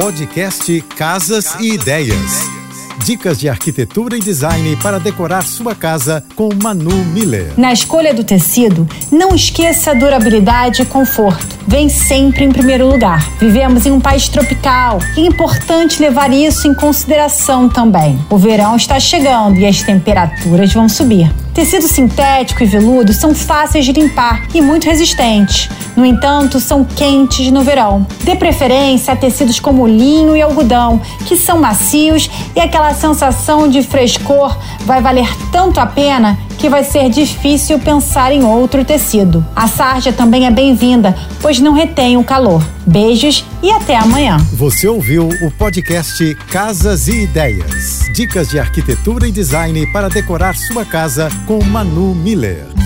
Podcast Casas e Ideias. Dicas de arquitetura e design para decorar sua casa com Manu Miller. Na escolha do tecido, não esqueça a durabilidade e conforto. Vem sempre em primeiro lugar. Vivemos em um país tropical e é importante levar isso em consideração também. O verão está chegando e as temperaturas vão subir. Tecido sintético e veludo são fáceis de limpar e muito resistentes. No entanto, são quentes no verão. Dê preferência a tecidos como linho e algodão, que são macios e aquela sensação de frescor vai valer tanto a pena que vai ser difícil pensar em outro tecido. A sarja também é bem-vinda, pois não retém o calor. Beijos e até amanhã. Você ouviu o podcast Casas e Ideias. Dicas de arquitetura e design para decorar sua casa com Manu Miller.